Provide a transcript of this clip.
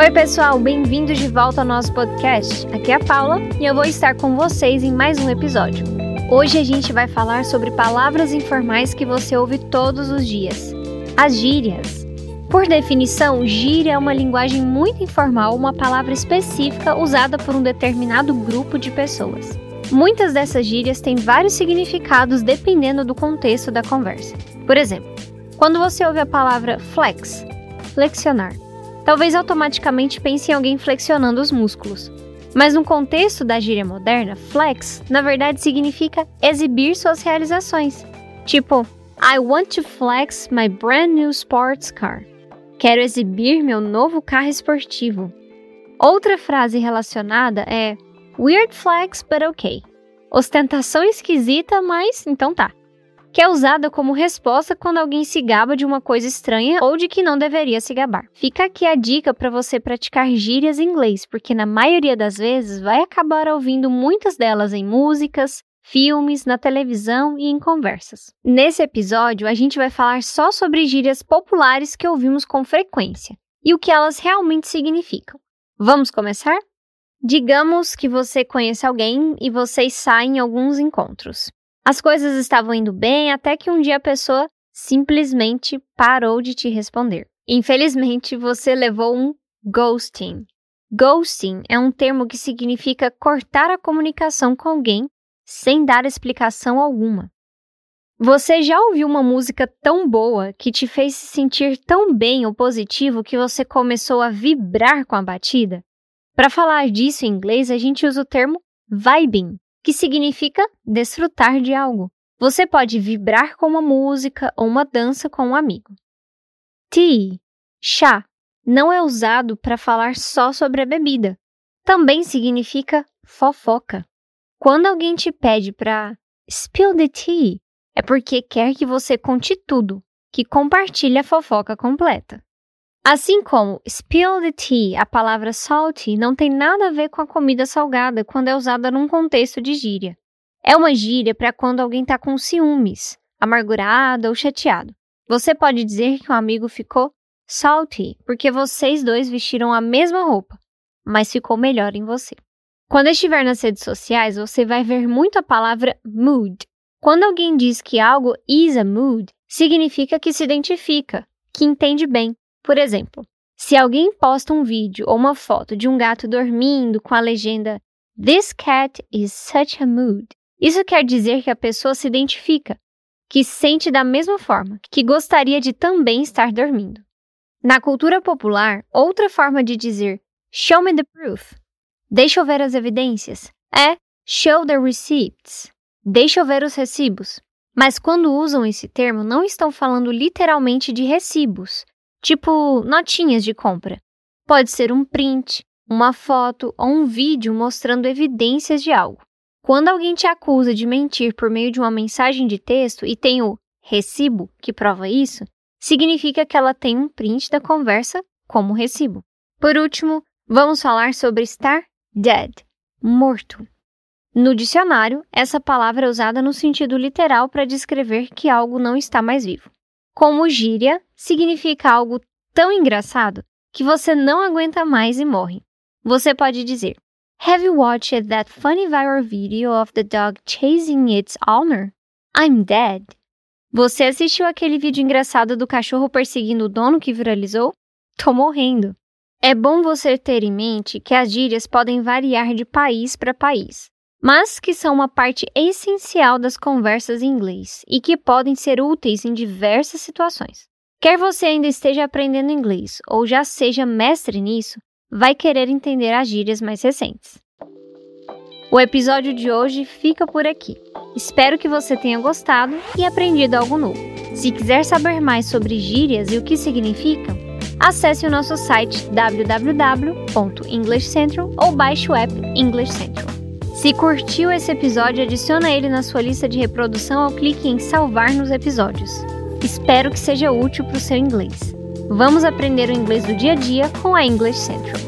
Oi, pessoal, bem-vindos de volta ao nosso podcast. Aqui é a Paula e eu vou estar com vocês em mais um episódio. Hoje a gente vai falar sobre palavras informais que você ouve todos os dias: as gírias. Por definição, gíria é uma linguagem muito informal, uma palavra específica usada por um determinado grupo de pessoas. Muitas dessas gírias têm vários significados dependendo do contexto da conversa. Por exemplo, quando você ouve a palavra flex, flexionar, talvez automaticamente pense em alguém flexionando os músculos. Mas no contexto da gíria moderna, flex na verdade significa exibir suas realizações. Tipo, I want to flex my brand new sports car. Quero exibir meu novo carro esportivo. Outra frase relacionada é Weird flex, but okay. Ostentação esquisita, mas então tá que é usada como resposta quando alguém se gaba de uma coisa estranha ou de que não deveria se gabar. Fica aqui a dica para você praticar gírias em inglês, porque na maioria das vezes vai acabar ouvindo muitas delas em músicas, filmes, na televisão e em conversas. Nesse episódio, a gente vai falar só sobre gírias populares que ouvimos com frequência e o que elas realmente significam. Vamos começar? Digamos que você conhece alguém e vocês saem em alguns encontros. As coisas estavam indo bem até que um dia a pessoa simplesmente parou de te responder. Infelizmente, você levou um ghosting. Ghosting é um termo que significa cortar a comunicação com alguém sem dar explicação alguma. Você já ouviu uma música tão boa que te fez se sentir tão bem ou positivo que você começou a vibrar com a batida? Para falar disso em inglês, a gente usa o termo vibing, que significa desfrutar de algo. Você pode vibrar com uma música ou uma dança com um amigo. Tea, chá, não é usado para falar só sobre a bebida. Também significa fofoca. Quando alguém te pede para spill the tea, é porque quer que você conte tudo, que compartilhe a fofoca completa. Assim como spill the tea, a palavra salty não tem nada a ver com a comida salgada quando é usada num contexto de gíria. É uma gíria para quando alguém está com ciúmes, amargurado ou chateado. Você pode dizer que um amigo ficou salty porque vocês dois vestiram a mesma roupa, mas ficou melhor em você. Quando estiver nas redes sociais, você vai ver muito a palavra mood. Quando alguém diz que algo is a mood, significa que se identifica, que entende bem, por exemplo, se alguém posta um vídeo ou uma foto de um gato dormindo com a legenda This cat is such a mood, isso quer dizer que a pessoa se identifica, que sente da mesma forma, que gostaria de também estar dormindo. Na cultura popular, outra forma de dizer show me the proof, deixa eu ver as evidências, é show the receipts, deixa eu ver os recibos. Mas quando usam esse termo, não estão falando literalmente de recibos, tipo notinhas de compra. Pode ser um print, uma foto ou um vídeo mostrando evidências de algo. Quando alguém te acusa de mentir por meio de uma mensagem de texto e tem o recibo que prova isso, significa que ela tem um print da conversa como recibo. Por último, vamos falar sobre estar dead, morto. No dicionário, essa palavra é usada no sentido literal para descrever que algo não está mais vivo. Como gíria, significa algo tão engraçado que você não aguenta mais e morre. Você pode dizer: Have you watched that funny viral video of the dog chasing its owner? I'm dead. Você assistiu aquele vídeo engraçado do cachorro perseguindo o dono que viralizou? Tô morrendo. É bom você ter em mente que as gírias podem variar de país para país mas que são uma parte essencial das conversas em inglês e que podem ser úteis em diversas situações. Quer você ainda esteja aprendendo inglês ou já seja mestre nisso, vai querer entender as gírias mais recentes. O episódio de hoje fica por aqui. Espero que você tenha gostado e aprendido algo novo. Se quiser saber mais sobre gírias e o que significam, acesse o nosso site www.englishcentral ou baixe o app English Central. Se curtiu esse episódio, adiciona ele na sua lista de reprodução ao clique em salvar nos episódios. Espero que seja útil para o seu inglês. Vamos aprender o inglês do dia a dia com a English Central.